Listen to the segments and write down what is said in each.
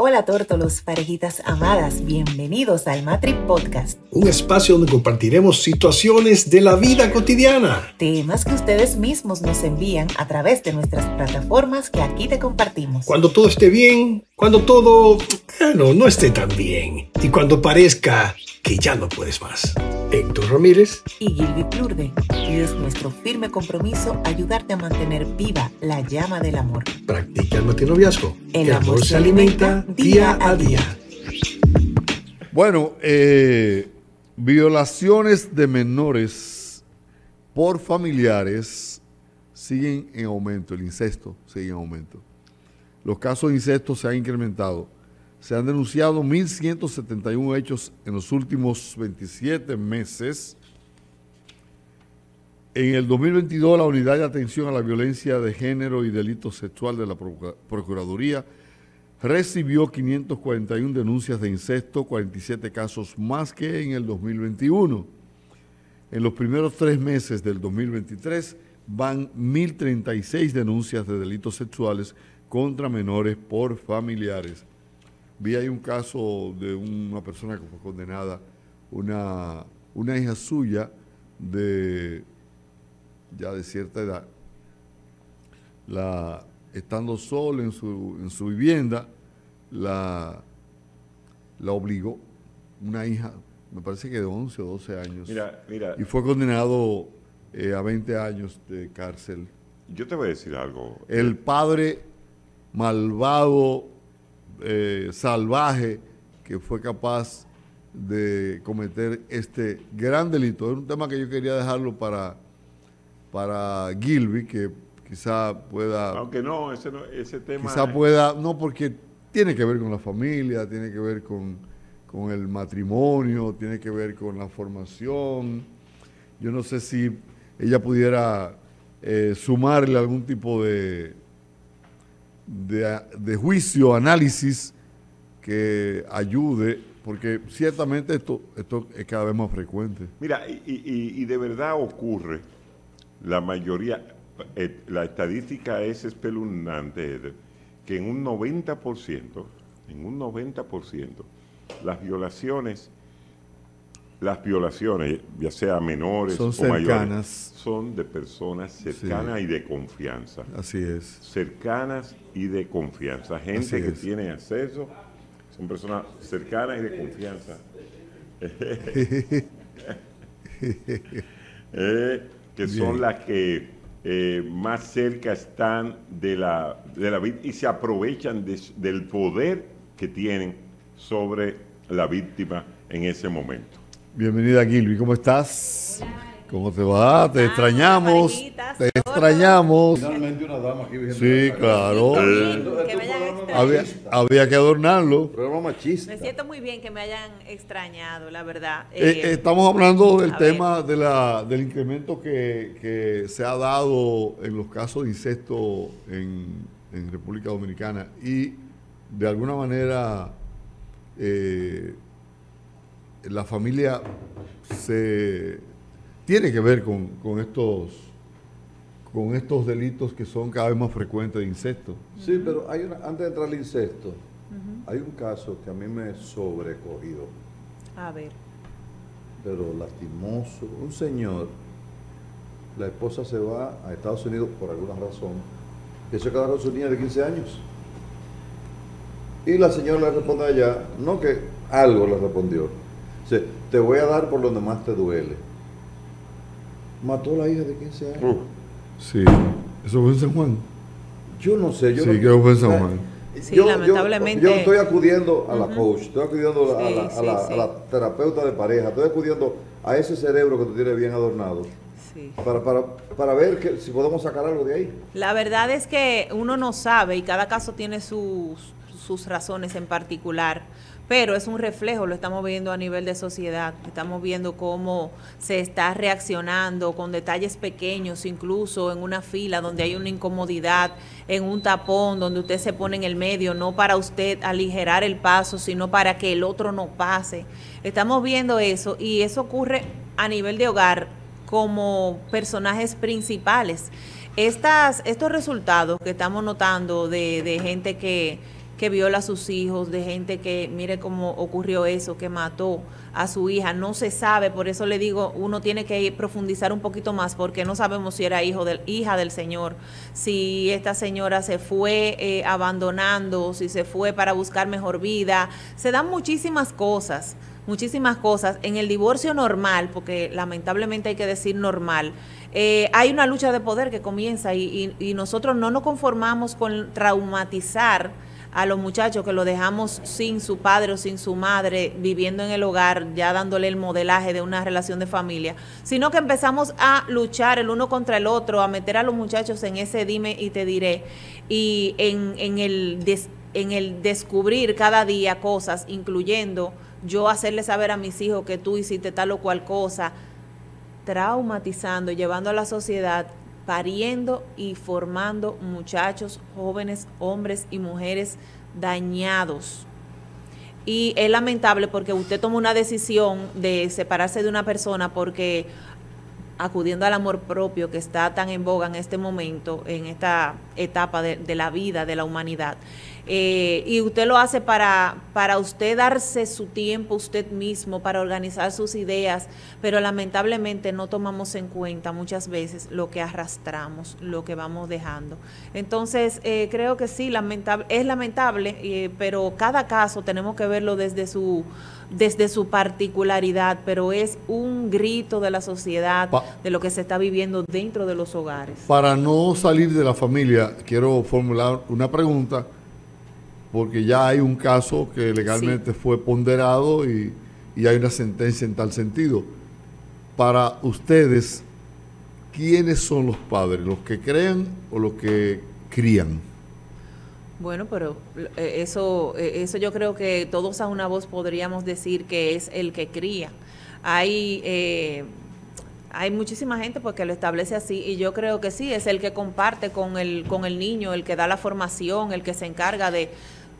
Hola tórtolos, parejitas amadas, bienvenidos al Matri Podcast. Un espacio donde compartiremos situaciones de la vida cotidiana. Temas que ustedes mismos nos envían a través de nuestras plataformas que aquí te compartimos. Cuando todo esté bien, cuando todo, bueno, no esté tan bien. Y cuando parezca que ya no puedes más. Héctor Ramírez y Gilby Plurde. Y es nuestro firme compromiso ayudarte a mantener viva la llama del amor. Practica el matinoviazgo. El, amor, se alimenta día a día. Bueno, eh, violaciones de menores por familiares siguen en aumento, el incesto sigue en aumento. Los casos de incesto se han incrementado se han denunciado 1.171 hechos en los últimos 27 meses. En el 2022, la Unidad de Atención a la Violencia de Género y Delito Sexual de la Procuraduría recibió 541 denuncias de incesto, 47 casos más que en el 2021. En los primeros tres meses del 2023 van 1.036 denuncias de delitos sexuales contra menores por familiares. Vi ahí un caso de una persona que fue condenada, una, una hija suya de ya de cierta edad, la, estando sola en su, en su vivienda, la, la obligó, una hija, me parece que de 11 o 12 años, y fue condenado eh, a 20 años de cárcel. Yo te voy a decir algo. El padre malvado eh, salvaje que fue capaz de cometer este gran delito. Es un tema que yo quería dejarlo para, para Gilby, que quizá pueda... Aunque no, ese, ese tema... Quizá pueda, no porque tiene que ver con la familia, tiene que ver con, con el matrimonio, tiene que ver con la formación. Yo no sé si ella pudiera eh, sumarle algún tipo de, de, juicio, análisis que ayude, porque ciertamente esto, esto es cada vez más frecuente. Mira, y, de verdad ocurre, la mayoría, eh, la estadística es espeluznante, que en un 90%, en un 90%, las violaciones las violaciones, ya sea menores o mayores, son de personas cercanas y de confianza. Así es. Cercanas y de confianza. Gente que tiene acceso, son personas cercanas y de confianza. Eh, que son las que eh, más cerca están de la, de la víctima y se aprovechan del poder que tienen sobre la víctima en ese momento. Bienvenida Gilby, ¿cómo estás? ¿Cómo te va? Te extrañamos. Te extrañamos. Finalmente una dama aquí Sí, claro. había, que adornarlo. machista. Me siento muy bien que me hayan extrañado, la verdad. Eh, eh, estamos hablando del tema de la, del incremento que, se ha dado en los casos de incesto en, en República Dominicana y de alguna manera eh, la familia se tiene que ver con, estos con estos delitos que son cada vez más frecuentes de incesto. Sí, pero hay una, antes de entrar al incesto, hay un caso que a mí me sobrecogió. A ver. Pero lastimoso. Un señor, la esposa se va a Estados Unidos por alguna razón, y se quedaron su niña de 15 años. Y la señora le responde allá, no que algo le respondió, te voy a dar por donde más te duele. Mató a la hija de 15 años. sí, eso fue en San Juan. Yo no sé. Yo sí, no, creo que fue en San Juan. Sí, lamentablemente. Yo, estoy acudiendo a la coach, estoy acudiendo a, la, a, la, a, la, terapeuta de pareja, estoy acudiendo a ese cerebro que tú tienes bien adornado. Para, para, para, ver que, si podemos sacar algo de ahí. La verdad es que uno no sabe y cada caso tiene sus, sus razones en particular pero es un reflejo, lo estamos viendo a nivel de sociedad, estamos viendo cómo se está reaccionando con detalles pequeños, incluso en una fila donde hay una incomodidad, en un tapón donde usted se pone en el medio, no para usted aligerar el paso, sino para que el otro no pase. Estamos viendo eso y eso ocurre a nivel de hogar como personajes principales. Estas, estos resultados que estamos notando de, de gente que que viola a sus hijos, de gente que mire cómo ocurrió eso, que mató a su hija. No se sabe, por eso le digo, uno tiene que profundizar un poquito más porque no sabemos si era hijo del, hija del Señor, si esta señora se fue eh, abandonando, si se fue para buscar mejor vida. Se dan muchísimas cosas muchísimas cosas. En el divorcio normal, porque lamentablemente hay que decir normal, eh, hay una lucha de poder que comienza y, y, nosotros no nos conformamos con traumatizar a los muchachos que lo dejamos sin su padre o sin su madre viviendo en el hogar, ya dándole el modelaje de una relación de familia, sino que empezamos a luchar el uno contra el otro, a meter a los muchachos en ese dime y te diré, y en, en el, en el descubrir cada día cosas, incluyendo yo hacerle saber a mis hijos que tú hiciste tal o cual cosa, traumatizando, llevando a la sociedad, pariendo y formando muchachos, jóvenes, hombres y mujeres dañados. Y es lamentable porque usted toma una decisión de separarse de una persona porque acudiendo al amor propio que está tan en boga en este momento, en esta etapa de, de la vida, de la humanidad, eh, y usted lo hace para, para usted darse su tiempo usted mismo, para organizar sus ideas, pero lamentablemente no tomamos en cuenta muchas veces lo que arrastramos, lo que vamos dejando. Entonces, eh, creo que sí, lamentable, es lamentable, eh, pero cada caso tenemos que verlo desde su desde su particularidad, pero es un grito de la sociedad, de lo que se está viviendo dentro de los hogares. Para no salir de la familia, quiero formular una pregunta porque ya hay un caso que legalmente fue ponderado y, hay una sentencia en tal sentido. Para ustedes, ¿quiénes son los padres? ¿Los que crean o los que crían? Bueno, pero eh, eso, eh, eso yo creo que todos a una voz podríamos decir que es el que cría. Hay, eh, hay muchísima gente porque lo establece así y yo creo que sí, es el que comparte con el, con el niño, el que da la formación, el que se encarga de,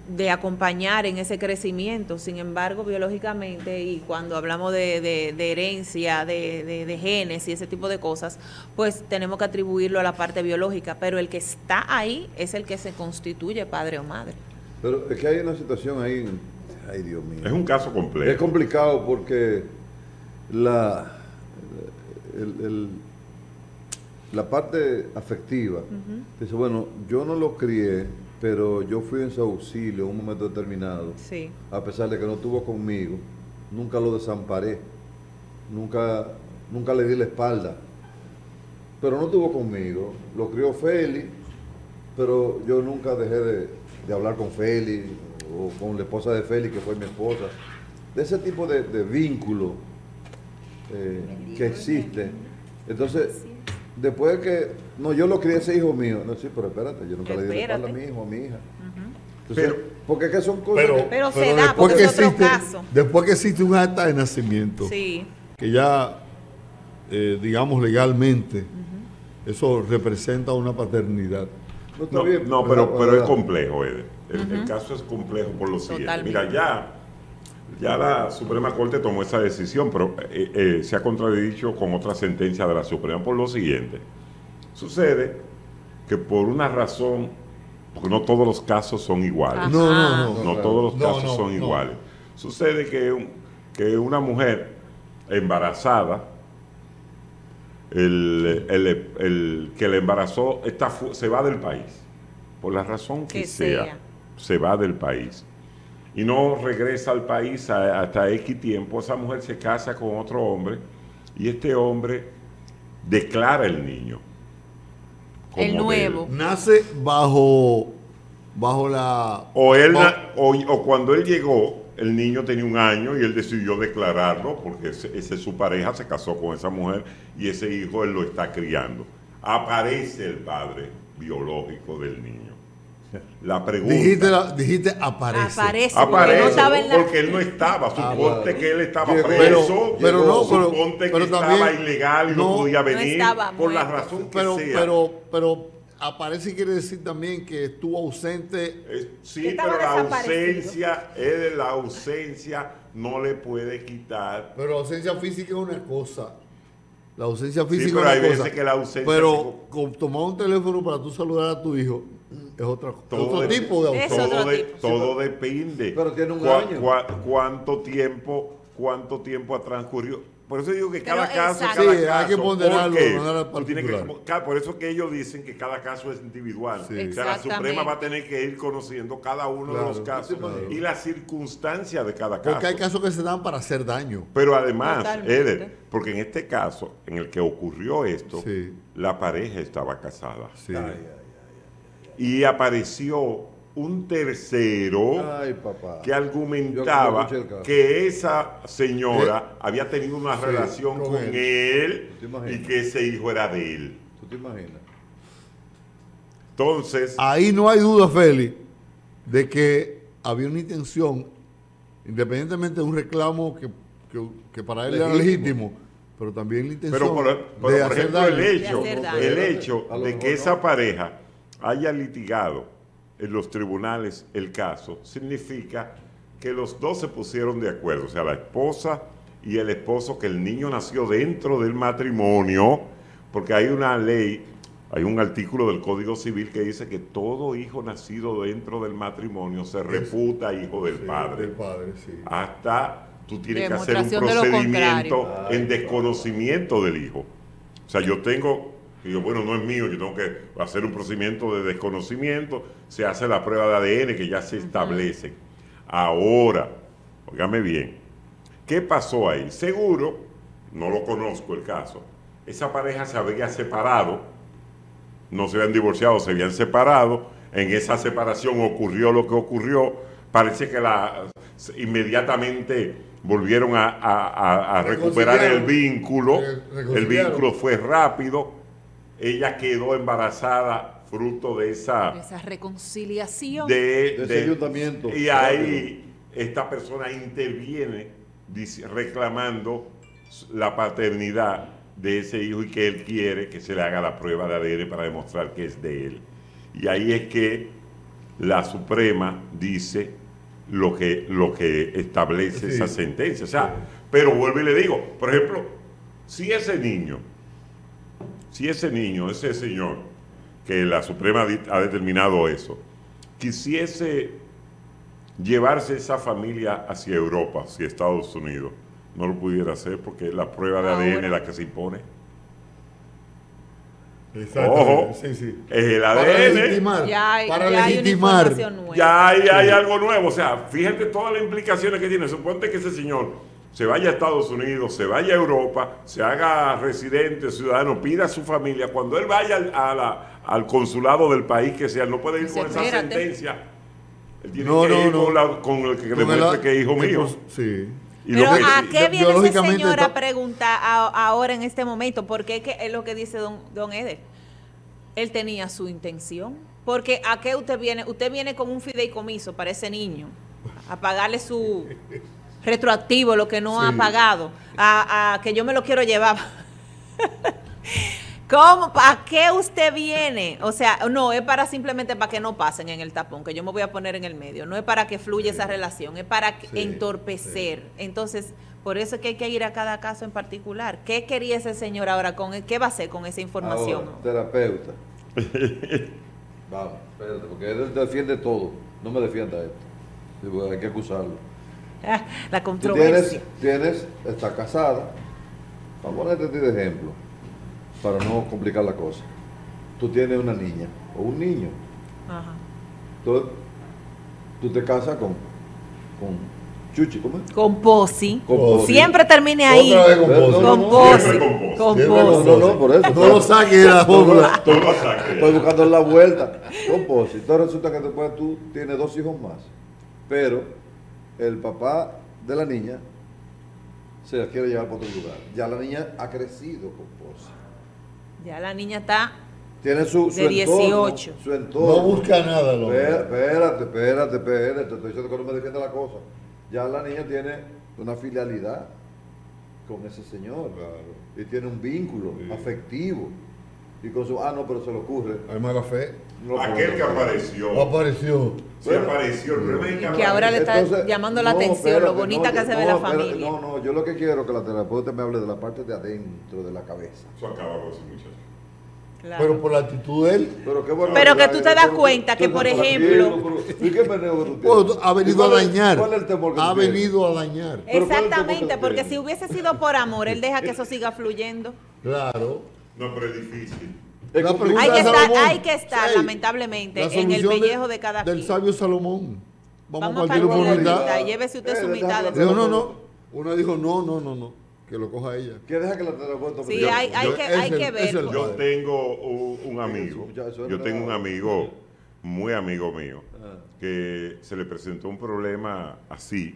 de acompañar en ese crecimiento. Sin embargo, biológicamente, y cuando hablamos de, de, herencia, de, de, genes y ese tipo de cosas, pues tenemos que atribuirlo a la parte biológica, pero el que está ahí es el que se constituye padre o madre. Pero es que hay una situación ahí, ay Dios mío. Es un caso complejo. Es complicado porque la, el, la parte afectiva, dice, bueno, yo no lo crié, pero yo fui en su auxilio en un momento determinado. Sí. A pesar de que no estuvo conmigo, nunca lo desamparé, nunca, nunca le di la espalda. Pero no estuvo conmigo, lo crió Félix, pero yo nunca dejé de, hablar con Félix o con la esposa de Félix, que fue mi esposa. De ese tipo de, vínculo eh, que existe. Entonces, después de que, no, yo lo crié ese hijo mío, no, sí, pero espérate, yo nunca le di la espalda a mi hijo, a mi hija. pero, porque es que son cosas pero, se da, porque es otro caso. Después que existe un acta de nacimiento, que ya, eh, digamos legalmente, eso representa una paternidad. No, no, pero, pero, es complejo, Eder. El, caso es complejo por lo siguiente. Mira, ya ya la Suprema Corte tomó esa decisión, pero eh, eh, se ha contradicho con otra sentencia de la Suprema por lo siguiente. Sucede que por una razón, porque no todos los casos son iguales. No, no, no. No, todos los casos son iguales. Sucede que, que una mujer embarazada, el, que la embarazó está, se va del país, por la razón que, sea, se va del país y no regresa al país hasta X tiempo, esa mujer se casa con otro hombre y este hombre declara el niño. el nuevo. Nace bajo, bajo la... O, él, o, cuando él llegó, el niño tenía un año y él decidió declararlo porque esa es su pareja, se casó con esa mujer y ese hijo él lo está criando. Aparece el padre biológico del niño. La pregunta. Dijiste, aparece. Aparece, porque, él no estaba. Ah, suponte que él estaba preso. Pero, no, suponte que estaba ilegal y no, podía venir. por la razón que pero, sea. Pero, pero aparece quiere decir también que estuvo ausente. sí, pero la ausencia, es de la ausencia, no le puede quitar. Pero la ausencia física es una cosa. La ausencia física sí, pero hay veces que la ausencia. Pero tomar un teléfono para tú saludar a tu hijo es otra, Todo otro de- tipo de autor. otro todo, de- tipo. todo depende. Pero tiene un Cua- año. cua- ¿Cuánto tiempo, cuánto tiempo ha transcurrido? Por eso digo que Pero cada caso, cada Sí, hay caso, que ponderarlo que- por eso que ellos dicen que cada caso es individual. Sí. O sea, la. Suprema va a tener que ir conociendo cada uno Claro, de los casos claro. y las circunstancias de cada caso. Porque hay casos que se dan para hacer daño. Pero además, Totalmente. Eder, porque en este caso, en el que ocurrió esto, Sí. la pareja estaba casada. Sí. Y apareció un tercero Ay, papá. que argumentaba que esa señora había tenido una Sí, relación con él. y que ese hijo era de él. ¿Tú te imaginas? Entonces, Ahí no hay duda, Félix, de que había una intención, independientemente de un reclamo que, que- que para él era Legítimo. pero también la intención pero por, pero de por hacer ejemplo, daño. el hecho, De hacer daño. el hecho de que esa no. pareja haya litigado en los tribunales el caso, significa que los dos se pusieron de acuerdo, o sea, la esposa y el esposo, que el niño nació dentro del matrimonio, porque hay una ley, hay un artículo del Código Civil que dice que todo hijo nacido dentro del matrimonio se reputa hijo del Sí, padre del padre, sí. hasta tú tienes que hacer un procedimiento en desconocimiento del hijo. O sea, yo tengo, digo, bueno, no es mío, yo tengo que hacer un procedimiento de desconocimiento, se hace la prueba de ADN que ya se establece. Ahora, óigame bien, ¿qué pasó ahí? Seguro, no lo conozco el caso, esa pareja se había separado, no se habían divorciado, se habían separado. En esa separación ocurrió lo que ocurrió. Parece que la, inmediatamente volvieron a, a- a- a recuperar el vínculo. Re- El vínculo fue rápido. Ella quedó embarazada fruto de esa Esa reconciliación. de, De ese ayuntamiento. Y ahí esta persona interviene dice- reclamando la paternidad de ese hijo y que él quiere que se le haga la prueba de ADN para demostrar que es de él. Y ahí es que la Suprema dice lo que, lo que establece Sí. esa sentencia. O sea, pero vuelvo y le digo, por ejemplo, si ese niño, si ese niño, ese señor, que la Suprema ha determinado eso, quisiese llevarse esa familia hacia Europa, hacia Estados Unidos, no lo pudiera hacer porque la prueba de ADN Ahora. es la que se impone. Exactamente, Ojo, sí, sí. es el Para ADN. legitimar, Ya hay, para ya hay una legitimar. nueva. Ya hay algo nuevo. O sea, fíjate todas las implicaciones que tiene. Suponte que ese señor se vaya a Estados Unidos, se vaya a Europa, se haga residente, ciudadano, pida a su familia. Cuando él vaya al, a la- al consulado del país que sea, él no puede ir con esa sentencia. Él tiene No, que no, ir no. con, la- con el que Con demuestre que es hijo mío. pues, Sí. Y Pero lo que- ¿a qué viene ese biológicamente señor a está- preguntar a- ahora en este momento? Porque es, que es lo que dice don, don Eder. Él tenía su intención. Porque ¿a qué usted viene? Usted viene con un fideicomiso para ese niño. A pagarle su retroactivo, lo que no ha pagado. A, a que yo me lo quiero llevar. ¿Cómo? ¿Para qué usted viene? O sea, no, es para simplemente para que no pasen en el tapón, que yo me voy a poner en el medio. No es para que fluya esa relación, es para Sí, entorpecer. Entonces, por eso es que hay que ir a cada caso en particular. ¿Qué quería ese señor ahora? con ¿Qué va a hacer con esa información? Ahora, terapeuta. Vamos, espérate, porque él defiende todo. No me defienda esto. Hay que acusarlo. La Tú controversia. tienes, tienes, está casada. Vamos a ponerte a ti de ejemplo, para no complicar la cosa. Tú tienes una niña o un niño. Ajá. Entonces, tú te casas con, con Chuchi, ¿cómo es? Con Posi. Con Posi. Siempre termine ahí. Otra vez con no, Con Posi. con Posi. Con Siempre No, con Posi. no, no, por eso. No lo saques de la fórmula. Tú lo saques. Estoy buscando la vuelta. Compósito. Entonces resulta que después tú tienes dos hijos más. Pero el papá de la niña se la quiere llevar para otro lugar. Ya la niña ha crecido con Posi. Ya la niña está Tiene su, su De entorno. 18. Su entorno. No busca nada. Espera- Espérate, espérate, espérate. Te estoy diciendo que no me defienda la cosa. Ya la niña tiene una filialidad con ese señor. Y tiene un vínculo Sí. afectivo. Y con su. Ah, no, pero se le ocurre. Hay mala fe. No, Aquel que pero- No apareció. apareció. Sí apareció. El que Y que ahora le está Entonces, llamando la no, atención espérate, lo bonita no, que se ve la espérate, familia. No, no, yo lo que quiero es que la terapeuta me hable de la parte de adentro de la cabeza. Eso acaba con ese muchacho. Claro. Pero por la actitud de él, Pero, qué bueno Pero que tú te das cuenta que, por ejemplo- tranquilo, pero- ¿Y qué meneo que tú bueno, tienes? ha venido ¿Y a dañar. ¿Cuál es el temor que Ha tú tienes? venido a dañar. Pero ¿cuál es el temor Exactamente, que porque si hubiese sido por amor, él deja que eso siga fluyendo. Claro. No, pero es difícil. La Hay que de estar, Salomón. hay que estar Sí. lamentablemente, La en el pellejo de cada Del quien. sabio Salomón. Vamos, Vamos a partir por mitad. mitad, llévese usted Eh, su mitad de Dijo, no, no. Una dijo, no, no, no, no. Que lo coja ella. Que deja que la terapeuta Sí, Yo- hay, hay yo- que, es hay el- que ver. Yo tengo un, un amigo, yo tengo un amigo, muy amigo mío, Ah. que se le presentó un problema así.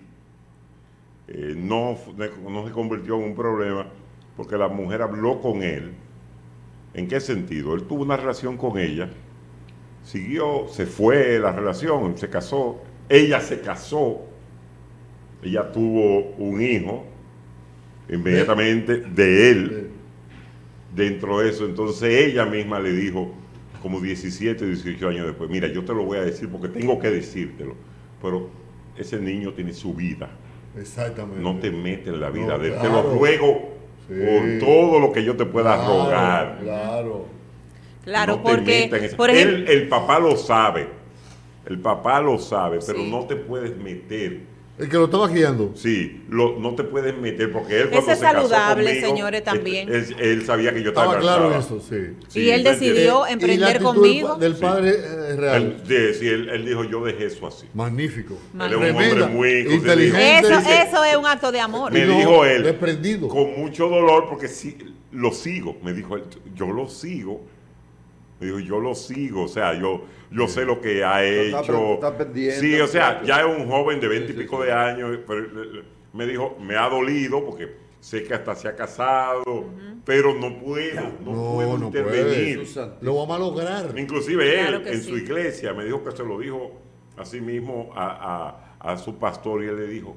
Eh, no, no se convirtió en un problema porque la mujer habló con él. ¿En qué sentido? Él tuvo una relación con ella, siguió, se fue la relación, se casó, ella se casó, ella tuvo un hijo inmediatamente de él dentro de eso. Entonces ella misma le dijo, como 17, 18 años después, mira, yo te lo voy a decir porque tengo que decírtelo, pero ese niño tiene su vida, Exactamente. no te metes en la vida No, de él, te lo ruego Sí. por todo lo que yo te pueda Claro, rogar. Claro. Claro, No porque, por ejemplo, Él- el papá lo sabe, el papá lo sabe, pero Sí. no te puedes meter. El que lo estaba guiando. Sí, lo- no te puedes meter porque él Eso cuando es se casó saludable, conmigo, señores, también. Él, él sabía que yo estaba Estaba claro eso, sí. Sí, y él decidió Eh, y la emprender conmigo. Del, del Sí. padre eh, real. Él, de- sí, él- él dijo, yo dejé eso así. Magnífico. Él es un hombre muy inteligente. Eso, eso es un acto de amor. Me No, dijo él, desprendido. con mucho dolor, porque sí, lo sigo. Me dijo él, yo lo sigo. Me dijo, yo lo sigo. O sea, yo, yo sé lo que ha hecho. está sí, o sea, ya es un joven de veinte Sí, y pico sí. de años. Pero me dijo, me ha dolido porque sé que hasta se ha casado, pero no puedo, no, No, puedo no intervenir. Santísimo. Lo vamos a lograr. Inclusive él Claro en sí. su iglesia me dijo que se lo dijo a sí mismo a, a- a su pastor y él le dijo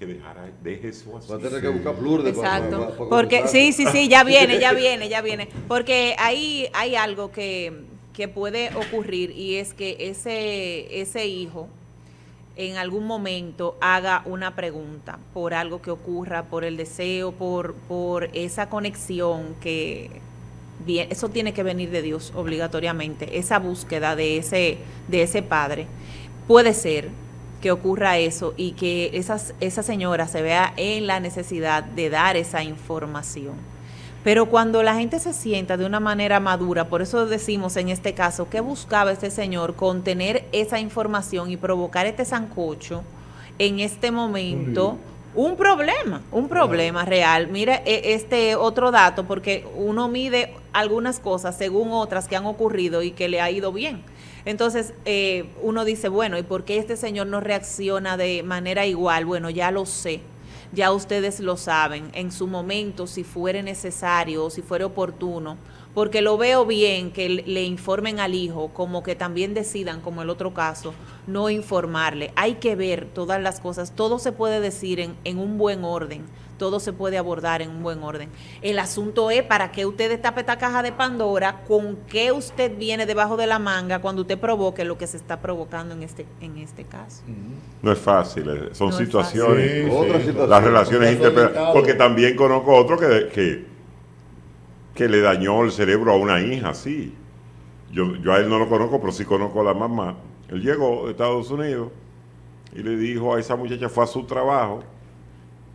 que dejara, deje eso así. Va a tener que buscar para- para- Exacto. para Porque sí, sí, sí, ya viene, ya viene, ya viene. Porque ahí hay algo que, que puede ocurrir y es que ese, ese hijo en algún momento haga una pregunta por algo que ocurra, por el deseo, por, por esa conexión que bien, eso tiene que venir de Dios obligatoriamente, esa búsqueda de ese, de ese padre. Puede ser que ocurra eso y que esas, esa señora se vea en la necesidad de dar esa información. Pero cuando la gente se sienta de una manera madura, por eso decimos en este caso, ¿qué buscaba este señor con tener esa información y provocar este sancocho en este momento? Un problema, un problema real. Mira e- este otro dato, porque uno mide algunas cosas según otras que han ocurrido y que le ha ido bien. Entonces, eh, uno dice, bueno, ¿y por qué este señor no reacciona de manera igual? Bueno, ya lo sé ya ustedes lo saben, en su momento, si fuere necesario o si fuere oportuno, porque lo veo bien que le- informen al hijo, como que también decidan, como el otro caso, no informarle. Hay que ver todas las cosas, todo se puede decir en, en un buen orden, todo se puede abordar en un buen orden. El asunto es para qué usted destape esta caja de Pandora, con qué usted viene debajo de la manga cuando usted provoque lo que se está provocando en este, en este caso. No es fácil, eh, son No es situaciones, Sí, Otra sí. situación. las relaciones interpersonales, porque también conozco otro que, que, que le dañó el cerebro a una hija, sí. Yo, yo a él no lo conozco, pero sí conozco a la mamá. Él llegó de Estados Unidos y le dijo a esa muchacha, fue a su trabajo,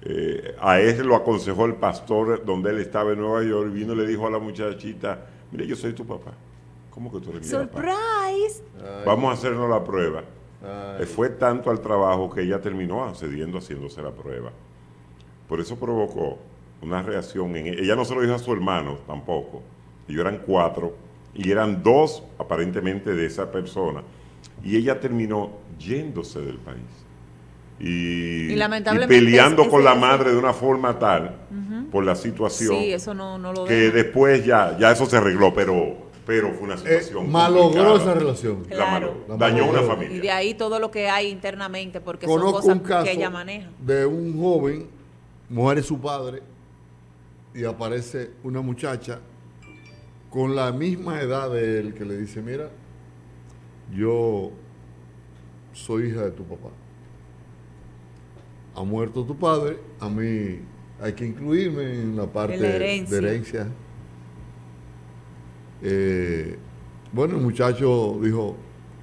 eh, a él lo aconsejó el pastor donde él estaba en Nueva York, y vino y le dijo a la muchachita, mire, yo soy tu papá. ¿Cómo que tú eres mi papá? Surprise. Vamos a hacernos la prueba. ay. Eh, Fue tanto al trabajo que ella terminó accediendo haciéndose la prueba. Por eso provocó una reacción en ella. Ella no se lo dijo a su hermano tampoco. Ellos eran cuatro y eran dos aparentemente de esa persona. Y ella terminó yéndose del país. Y, Y lamentablemente y peleando con la madre de una forma tal por la situación Sí, eso no, no lo que deja. después ya, ya eso se arregló, pero, pero fue una Eh, situación. malogró complicada. esa relación. La Claro. malogró. La Dañó una malogró. familia. Y de ahí todo lo que hay internamente, porque Conozco son un cosas caso que ella maneja. de un joven, muere su padre y aparece una muchacha con la misma edad de él que le dice, mira, yo soy hija de tu papá. Ha muerto tu padre, a mí hay que incluirme en la parte En la herencia. de herencia. Eh, bueno, el muchacho dijo,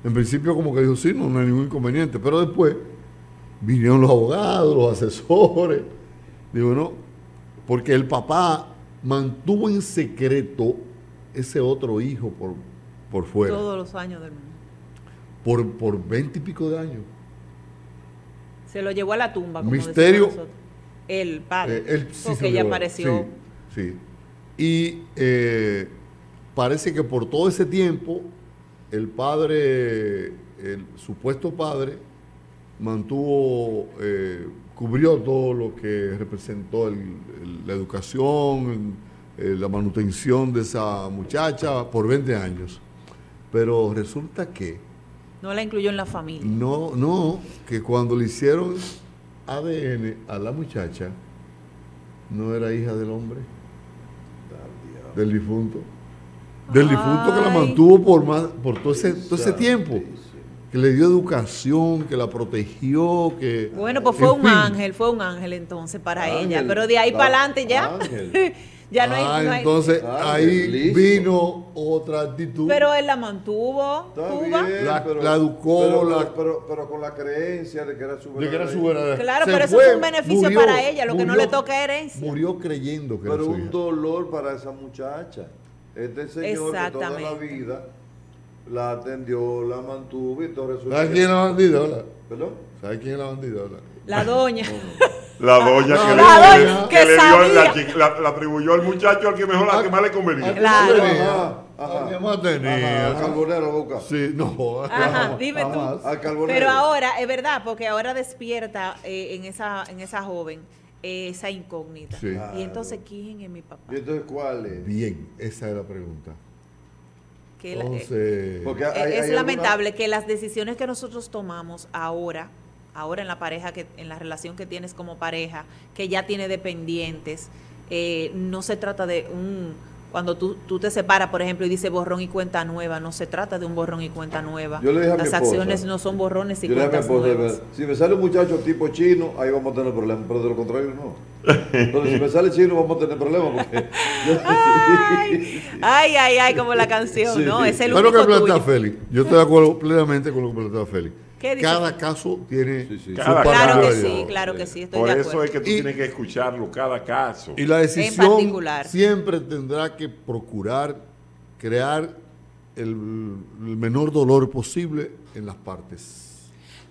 en principio como que dijo, sí, no, no hay ningún inconveniente, pero después vinieron los abogados, los asesores. Digo, no, porque el papá mantuvo en secreto ese otro hijo por, por fuera. Todos los años del mundo. Por, por 20 y pico de años. Se lo llevó a la tumba. Como Misterio. El padre. Eh, él sí porque ella apareció. Sí, sí. Y eh, parece que por todo ese tiempo, el padre, el supuesto padre, mantuvo, eh, cubrió todo lo que representó el- el- la educación, eh, la manutención de esa muchacha por 20 años. Pero resulta que No la incluyó en la familia. no, no, que cuando le hicieron ADN a la muchacha, no era hija del hombre, del difunto. Del difunto que la mantuvo por más, por todo ese, todo ese tiempo. Que le dio educación, que la protegió, que. Bueno, pues fue un fin. ángel, fue un ángel entonces para Ángel, ella. Pero de ahí ah, para adelante ya. ya no hay. Ah, no hay- entonces Ah, ahí listo. vino otra actitud. pero él la mantuvo. Está Cuba. bien, La- pero- la educó, pero, la- pero, pero con la creencia de que era su de que era su verdadera verdadera- Claro, Se pero eso fue, fue un beneficio murió, para ella, lo que no le toca es herencia. Murió creyendo que era Pero su un hija. dolor para esa muchacha. Este señor que toda la vida la atendió, la mantuvo y todo resulta ¿Sabes quién es la bandida? hola? ¿Perdón? ¿Sabes quién es la bandida? hola? La doña. La doña No, que, la le, doña que que le dio la, la- la atribuyó al muchacho al que mejor, al que más le convenía. Claro. Ajá, ajá. ¿Qué más tenía? Ajá, al carbonero busca. Sí, no. Ajá, dime tú. jamás. Al carbonero. Pero ahora, es verdad, porque ahora despierta eh, en, esa, en esa joven eh, esa incógnita. Sí. Y entonces, ¿quién es mi papá? ¿Y entonces cuál es? Bien, esa es la pregunta. Que la- eh, Entonces, Porque Eh, hay- es hay lamentable que las decisiones que nosotros tomamos ahora, ahora en la pareja, que en la relación que tienes como pareja, que ya tiene dependientes, eh, no se trata de un... Cuando tú, tú te separas, por ejemplo, y dice borrón y cuenta nueva, no se trata de un borrón y cuenta nueva. Yo le dije a mi Las esposa, acciones no son borrones y Yo le dije a mi cuentas esposa, nuevas. si me sale un muchacho tipo chino, ahí vamos a tener problemas, pero de lo contrario no. Entonces, si me sale chino, vamos a tener problemas porque... Ay, ay, ay, ay, como la canción, Sí. ¿no? Es el Pero que único plantea. Félix. Yo estoy de acuerdo plenamente con lo que plantea Félix. ¿Qué dice Cada caso tiene Sí, sí. su Cada Claro que sí, claro que sí, estoy Por de eso es que tú Y- tienes que escucharlo cada caso. Y la decisión particular. siempre tendrá que procurar crear el, el menor dolor posible en las partes.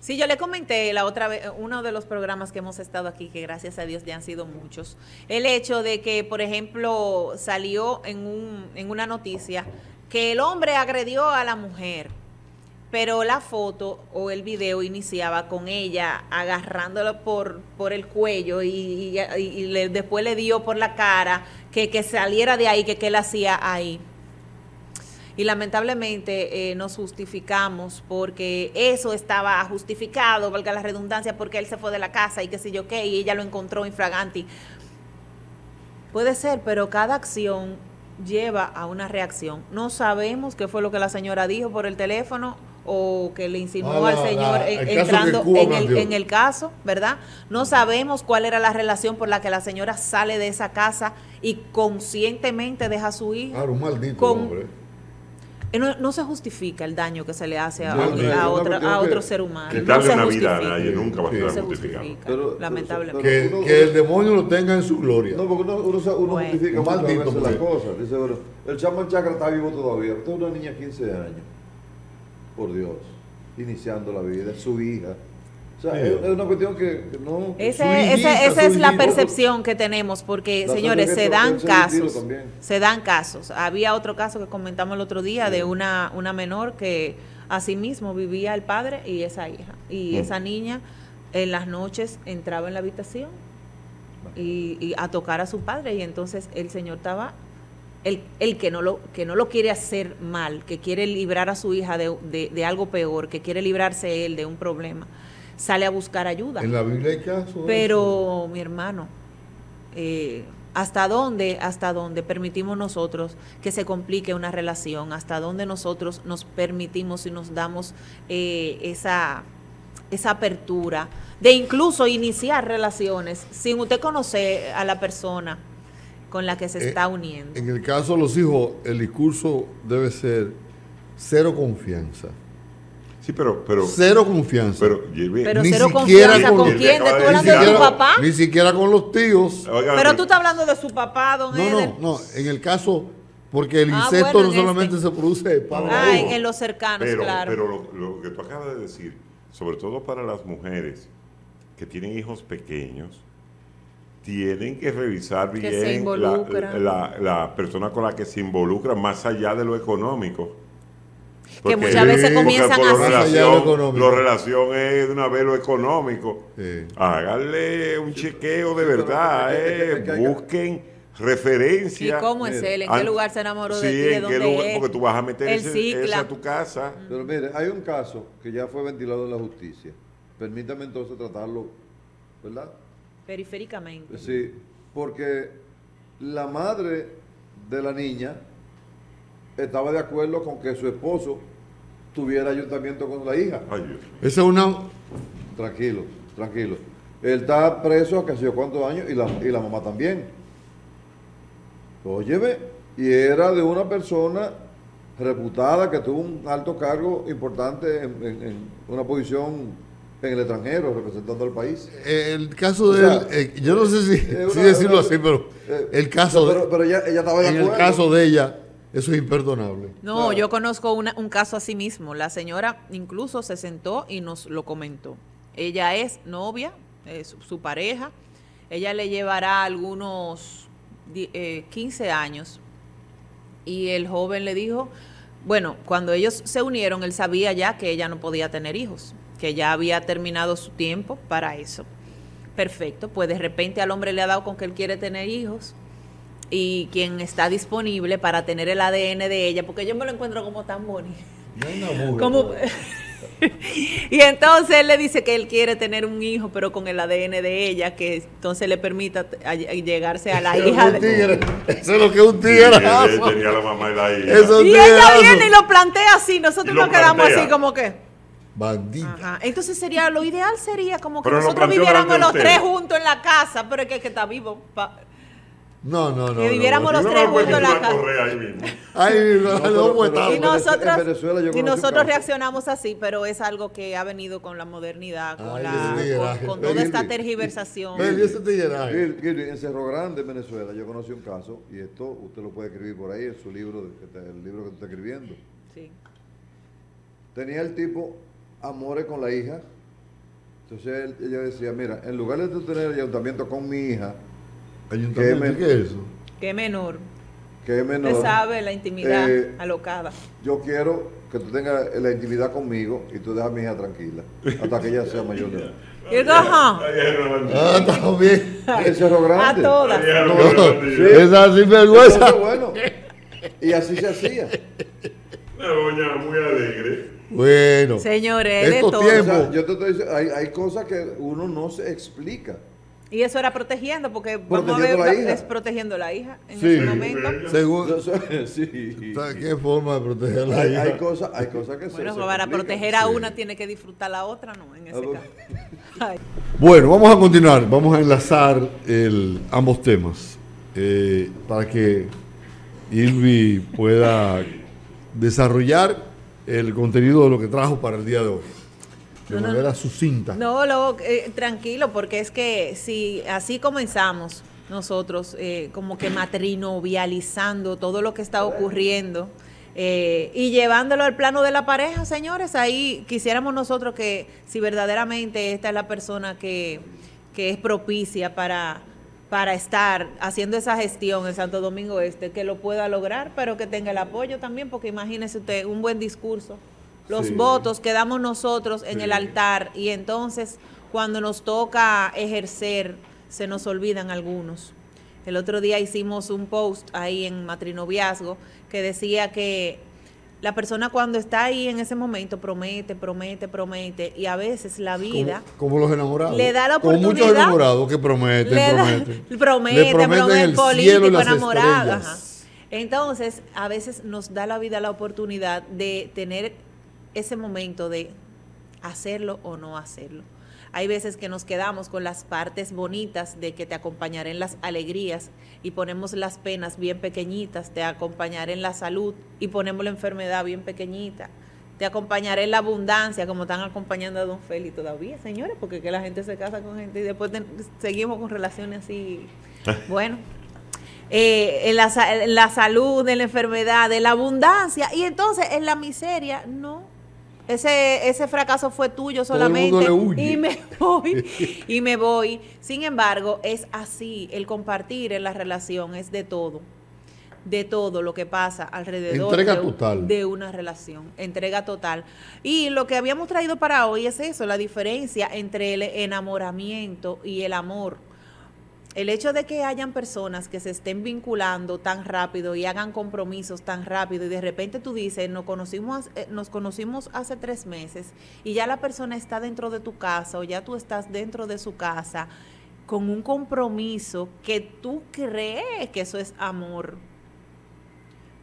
Sí, yo le comenté la otra vez, uno de los programas que hemos estado aquí, que gracias a Dios ya han sido muchos, el hecho de que, por ejemplo, salió en, un, en una noticia que el hombre agredió a la mujer, pero la foto o el video iniciaba con ella agarrándolo por, por el cuello y, y- y- le- después le dio por la cara que, que saliera de ahí, que qué él hacía ahí. Y lamentablemente eh, nos justificamos porque eso estaba justificado, valga la redundancia, porque él se fue de la casa y qué sé yo qué, y ella lo encontró infraganti. Puede ser, pero cada acción lleva a una reacción. No sabemos qué fue lo que la señora dijo por el teléfono o que le insinuó Ah, al la- señor la- el entrando en el, en el caso, ¿verdad? No sabemos cuál era la relación por la que la señora sale de esa casa y conscientemente deja a su hija. Claro, un maldito Con- hombre. Eh, No, no se justifica el daño que se le hace a, No, a no, no, otra- no, a no, otro que- ser humano. No Quitarle se una vida a justifica. nadie nunca va a No se justificado. justifica, Pero- lamentablemente. Que, uno- que el demonio lo tenga en su gloria. No, porque uno, uno, uno Bueno. justifica maldito veces las cosas. Dice, bueno, el chamo chakra está vivo todavía. Usted es una niña de 15 años. Por Dios. Iniciando la vida. Es su hija. O sea, es, es una cuestión que, que no... Ese- hijita, esa su es la percepción que tenemos, porque señores, se dan casos, también. se dan casos. Había otro caso que comentamos el otro día de una, una menor que asimismo vivía el padre y esa hija. Y esa niña en las noches entraba en la habitación y, y a tocar a su padre y entonces el señor estaba el, el que no lo que no lo quiere hacer mal que quiere librar a su hija de, de- de algo peor que quiere librarse él de un problema sale a buscar ayuda. En la Biblia hay casos. pero mi hermano eh, hasta dónde hasta dónde permitimos nosotros que se complique una relación hasta dónde nosotros nos permitimos y nos damos eh, esa esa apertura de incluso iniciar relaciones sin usted conocer a la persona con la que se Eh, está uniendo. En el caso de los hijos, el discurso debe ser cero confianza. Sí, pero, pero, Cero confianza. pero, Pero ni cero siquiera confianza con- con quién, acaba ¿tú de hablando decir de tu papá? Ni siquiera con los tíos. Oigan, Pero tú estás hablando de su papá, don No, Eder. no, no. En el caso, porque el Ah, incesto bueno, no en solamente este. se produce de padre Ah, en, en los cercanos, pero, claro. pero lo, lo que tú acabas de decir, sobre todo para las mujeres que tienen hijos pequeños, tienen que revisar Que bien la, involucran. la- la persona con la que se involucra más allá de lo económico. Que Porque- muchas veces comienzan a relación, económico. lo relación es de una vez lo económico. Sí. Háganle un chequeo de verdad, que- eh, que que- busquen ¿Y referencia. cómo es él? ¿En qué lugar se enamoró Sí, de ti? ¿De en qué dónde lugar, es? porque tú vas a meter ese, ese a tu casa. Pero mire, hay un caso que ya fue ventilado en la justicia. Permítame entonces tratarlo, ¿verdad? Periféricamente. Sí, porque la madre de la niña estaba de acuerdo con que su esposo tuviera ayuntamiento con la hija. Ay. Esa es una. Tranquilo, tranquilo. Él está preso a casi cuántos años y la, y la mamá también. Óyeme, y era de una persona reputada que tuvo un alto cargo importante en, en- en una posición en el extranjero, representando al país. eh, El caso O de sea, él, eh, yo no sé si, es si una- decirlo una- así, pero eh, el caso pero, de, pero ella, ella estaba en el caso de ella, eso es imperdonable. No, Claro. yo conozco una- un caso así mismo. La señora incluso se sentó y nos lo comentó. Ella es novia, es su, su pareja. Ella le llevará algunos di- eh, 15 años. Y el joven le dijo, bueno, cuando ellos se unieron, él sabía ya que ella no podía tener hijos, que ya había terminado su tiempo para eso. Perfecto, pues de repente al hombre le ha dado con que él quiere tener hijos y quien está disponible para tener el ADN de ella, porque yo me lo encuentro como tan bonito. Como- y entonces él le dice que él quiere tener un hijo, pero con el ADN de ella, que entonces le permita t- a- a llegarse a la hija de... Eso es lo que es un Sí, tigre. tenía la mamá y la hija. Eso- Y ella viene y lo plantea así, nosotros nos quedamos plantea. así como que... Bandita. Ajá. Entonces sería, lo ideal sería como que Pero nosotros viviéramos los tres juntos en la casa, pero es que, que está vivo. pa- No, no, no. Que viviéramos no. los tres juntos en la casa. ahí mismo. Ay, no, No, no, pero- pues, pero- está- Y en nosotros, Venezuela yo y conocí un nosotros caso. reaccionamos así, pero es algo que ha venido con la modernidad, con, Ay, la, ese tigreaje. con, con toda esta tergiversación. En Cerro Grande, en Venezuela, yo conocí un caso, y esto usted lo puede escribir por ahí, en su libro, el libro que tú estás escribiendo. Sí. Tenía el tipo amores con la hija. Entonces él- ella decía, mira, en lugar de tú tener ayuntamiento con mi hija, Ayuntamiento, ¿Qué me- ¿qué es eso? Qué menor. que es menor, Usted sabe la intimidad Eh, alocada. yo quiero que tú tengas la intimidad conmigo y tú dejas a mi hija tranquila, hasta que ella sea mayor de edad. Y ajá, es. Ah, está bien. En Cerro a Grande. todas. Es una No, bandida. esa sinvergüenza. Entonces, bueno, y así se hacía. Una doña muy alegre. Bueno. Señores, de Estos. O sea, tiempos. yo te estoy diciendo, hay, hay cosas que uno no se explica. Y eso era protegiendo, porque vamos a ver, la es protegiendo la hija en Sí. ese momento. Según, Yo soy- sí. ¿Qué forma de proteger a la Hay, hija? hay cosas, hay cosas que se- Bueno, se, para complican. proteger a Sí. una tiene que disfrutar la otra, no, en ese Ah, caso. Ay. Bueno, vamos a continuar. Vamos a enlazar el, ambos temas eh, para que Ilvi pueda desarrollar el contenido de lo que trajo para el día de hoy. De No, no, manera sucinta. No, lo, eh, tranquilo, porque es que si así comenzamos nosotros, eh, como que matrinovializando todo lo que está ocurriendo eh, y llevándolo al plano de la pareja, señores, ahí quisiéramos nosotros que si verdaderamente esta es la persona que, que es propicia para, para estar haciendo esa gestión en Santo Domingo Este, que lo pueda lograr, pero que tenga el apoyo también, porque imagínese usted un buen discurso los Sí. votos que damos nosotros en el altar y entonces cuando nos toca ejercer se nos olvidan algunos. El otro día hicimos un post ahí en Matrinoviazgo que decía que la persona cuando está ahí en ese momento promete, promete, promete y a veces la vida Como, como los enamorados. Le da la Como muchos oportunidad. enamorados que prometen, le da- prometen. prometen promete, el político, enamorado. ajá. Entonces, a veces nos da la vida la oportunidad de tener ese momento de hacerlo o no hacerlo. Hay veces que nos quedamos con las partes bonitas de que te acompañaré en las alegrías y ponemos las penas bien pequeñitas, te acompañaré en la salud y ponemos la enfermedad bien pequeñita. Te acompañaré en la abundancia, como están acompañando a Don Félix todavía, señores, porque que la gente se casa con gente y después seguimos con relaciones así. Bueno, eh, en, la, en la salud, en la enfermedad, en la abundancia, y entonces en la miseria, no ese, ese fracaso fue tuyo solamente y me voy y me voy. Sin embargo, es así, el compartir en la relación es de todo. De todo lo que pasa alrededor de, de una relación, entrega total. Y lo que habíamos traído para hoy es eso, la diferencia entre el enamoramiento y el amor el hecho de que hayan personas que se estén vinculando tan rápido y hagan compromisos tan rápido y de repente tú dices, nos conocimos, eh, nos conocimos hace tres meses y ya la persona está dentro de tu casa o ya tú estás dentro de su casa con un compromiso que tú crees que eso es amor.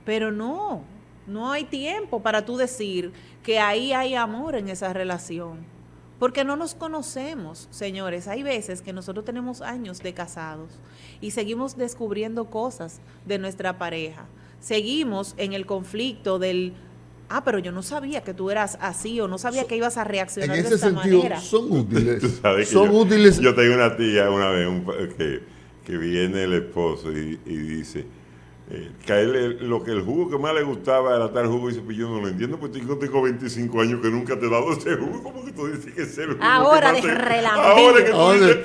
Pero no, no hay tiempo para tú decir que ahí hay amor en esa relación porque no nos conocemos, señores. Hay veces que nosotros tenemos años de casados y seguimos descubriendo cosas de nuestra pareja. Seguimos en el conflicto del, ah, pero yo no sabía que tú eras así o no sabía que ibas a reaccionar en ese sentido, Son útiles. son yo, útiles. Yo tengo una tía una vez que, que viene el esposo y, y dice, eh, que a él lo que el jugo que más le gustaba era tal jugo y dice, pues yo no lo entiendo, pues yo tengo 25 años que nunca te he dado ese jugo, ¿cómo que tú dices que es el jugo? Ahora de Ahora que tú dices,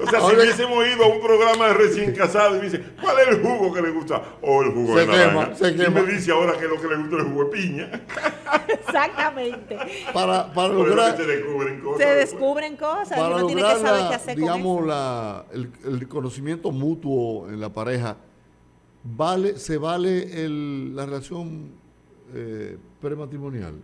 o sea, si hubiésemos ido a un programa de recién casado y me dice, ¿cuál es el jugo que le gusta? O el jugo de naranja. y me dice ahora que lo que le gusta es el jugo de piña. Exactamente. Para, para lograr... Se descubren cosas. Se descubren cosas para y uno tiene que saber qué hacer digamos, con eso. La, el, el conocimiento mutuo en la pareja vale, se vale el, la relación eh, prematrimonial,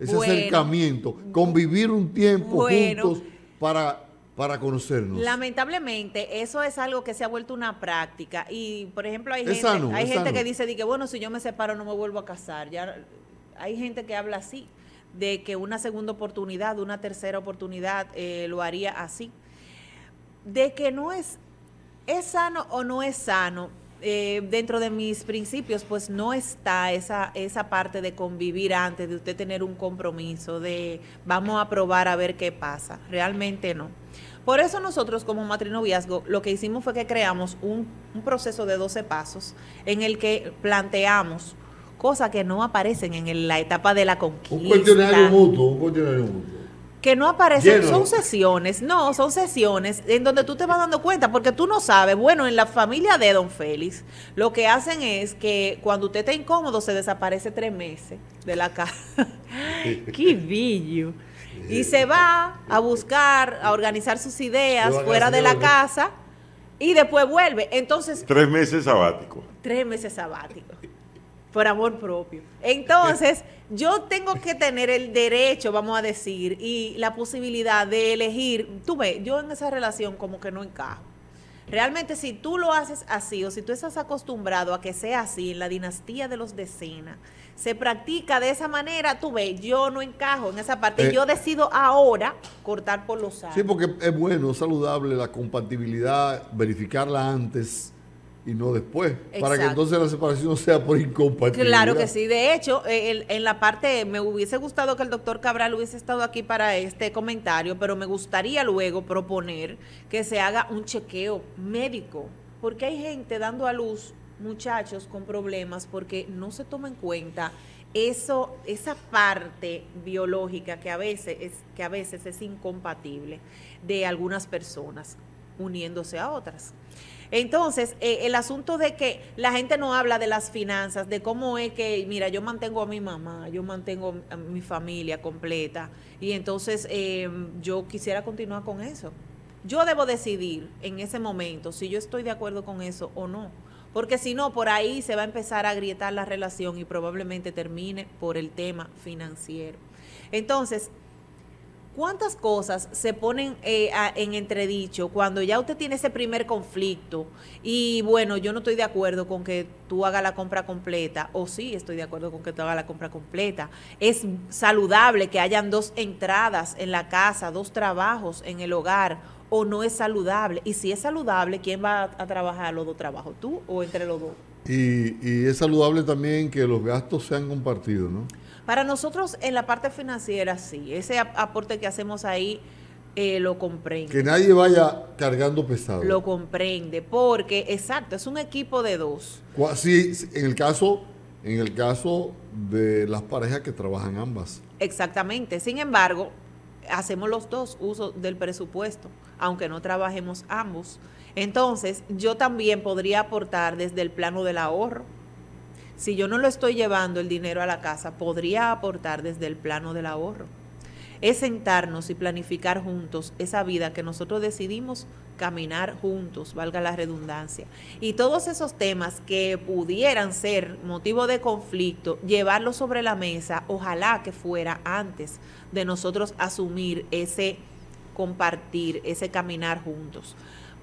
ese acercamiento, convivir un tiempo juntos para, para conocernos. Lamentablemente, eso es algo que se ha vuelto una práctica. Y, por ejemplo, hay gente, hay gente que dice que, bueno, si yo me separo no me vuelvo a casar. Ya, hay gente que habla así, de que una segunda oportunidad, una tercera oportunidad eh, lo haría así. De que no es, es sano o no es sano, eh, dentro de mis principios, pues no está esa, esa parte de convivir antes, de usted tener un compromiso, de vamos a probar a ver qué pasa. Realmente no. Por eso nosotros como matrinoviazgo lo que hicimos fue que creamos un, un proceso de 12 pasos en el que planteamos cosas que no aparecen en la etapa de la conquista. Un cuestionario mutuo, un cuestionario mutuo que no aparecen, son sesiones, no, son sesiones en donde tú te vas dando cuenta, porque tú no sabes, bueno, en la familia de Don Félix, lo que hacen es que cuando usted está incómodo se desaparece tres meses de la casa. ¡Qué billo! Y se va a buscar, a organizar sus ideas fuera de la casa y después vuelve. Entonces... Tres meses sabático. Tres meses sabático por amor propio. Entonces, yo tengo que tener el derecho, vamos a decir, y la posibilidad de elegir. Tú ves, yo en esa relación como que no encajo. Realmente si tú lo haces así o si tú estás acostumbrado a que sea así en la dinastía de los decenas, se practica de esa manera, tú ves, yo no encajo en esa parte. Eh, yo decido ahora cortar por los años. Sí, porque es bueno, saludable la compatibilidad, verificarla antes y no después, para que entonces la separación sea por incompatibilidad. Claro que sí, de hecho, eh, en la parte, me hubiese gustado que el doctor Cabral hubiese estado aquí para este comentario, pero me gustaría luego proponer que se haga un chequeo médico, porque hay gente dando a luz muchachos con problemas porque no se toma en cuenta eso, esa parte biológica que a veces es, que a veces es incompatible de algunas personas uniéndose a otras. Entonces, eh, el asunto de que la gente no habla de las finanzas, de cómo es que, mira, yo mantengo a mi mamá, yo mantengo a mi familia completa, y entonces eh, yo quisiera continuar con eso. Yo debo decidir en ese momento si yo estoy de acuerdo con eso o no. Porque si no, por ahí se va a empezar a agrietar la relación y probablemente termine por el tema financiero. Entonces, ¿Cuántas cosas se ponen eh, en entredicho cuando ya usted tiene ese primer conflicto? Y bueno, yo no estoy de acuerdo con que tú hagas la compra completa, o sí estoy de acuerdo con que tú hagas la compra completa. Es saludable que hayan dos entradas en la casa, dos trabajos en el hogar, o no es saludable. Y si es saludable, ¿quién va a, a trabajar los dos trabajos? ¿Tú o entre los dos? Y, y es saludable también que los gastos sean compartidos, ¿no? Para nosotros en la parte financiera sí, ese ap- aporte que hacemos ahí eh, lo comprende. Que nadie vaya cargando pesado. Lo comprende, porque exacto, es un equipo de dos. Sí, en el caso, en el caso de las parejas que trabajan ambas. Exactamente. Sin embargo, hacemos los dos uso del presupuesto, aunque no trabajemos ambos. Entonces, yo también podría aportar desde el plano del ahorro. Si yo no lo estoy llevando el dinero a la casa, podría aportar desde el plano del ahorro. Es sentarnos y planificar juntos esa vida que nosotros decidimos caminar juntos, valga la redundancia. Y todos esos temas que pudieran ser motivo de conflicto, llevarlos sobre la mesa, ojalá que fuera antes de nosotros asumir ese compartir, ese caminar juntos.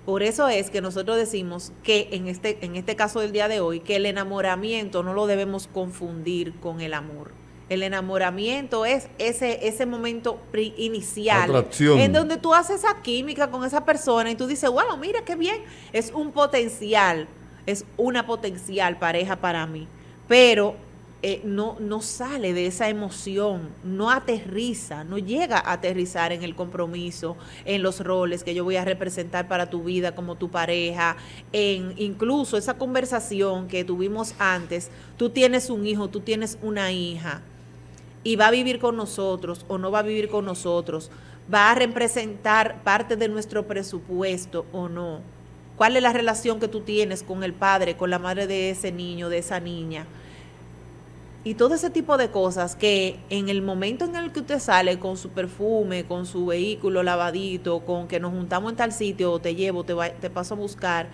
Por eso es que nosotros decimos que en este, en este caso del día de hoy, que el enamoramiento no lo debemos confundir con el amor. El enamoramiento es ese, ese momento inicial Atracción. en donde tú haces esa química con esa persona y tú dices, wow, mira qué bien, es un potencial, es una potencial pareja para mí, pero eh, no, no sale de esa emoción, no aterriza, no llega a aterrizar en el compromiso, en los roles que yo voy a representar para tu vida como tu pareja, en incluso esa conversación que tuvimos antes, tú tienes un hijo, tú tienes una hija y va a vivir con nosotros o no va a vivir con nosotros, va a representar parte de nuestro presupuesto o no. ¿Cuál es la relación que tú tienes con el padre, con la madre de ese niño, de esa niña? Y todo ese tipo de cosas que en el momento en el que usted sale con su perfume, con su vehículo lavadito, con que nos juntamos en tal sitio, o te llevo, te, va- te paso a buscar,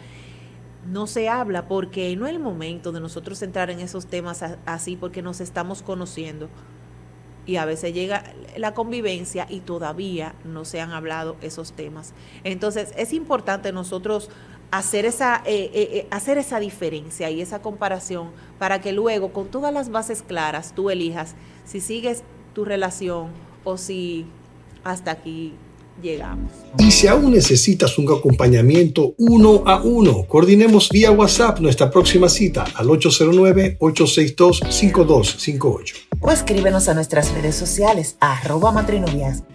no se habla porque no es el momento de nosotros entrar en esos temas así porque nos estamos conociendo. Y a veces llega la convivencia y todavía no se han hablado esos temas. Entonces es importante nosotros hacer esa, eh, eh, eh, hacer esa diferencia y esa comparación para que luego con todas las bases claras tú elijas si sigues tu relación o si hasta aquí llegamos. Y si aún necesitas un acompañamiento uno a uno, coordinemos vía WhatsApp nuestra próxima cita al 809-862-5258. O escríbenos a nuestras redes sociales, arroba matrinoviazgo.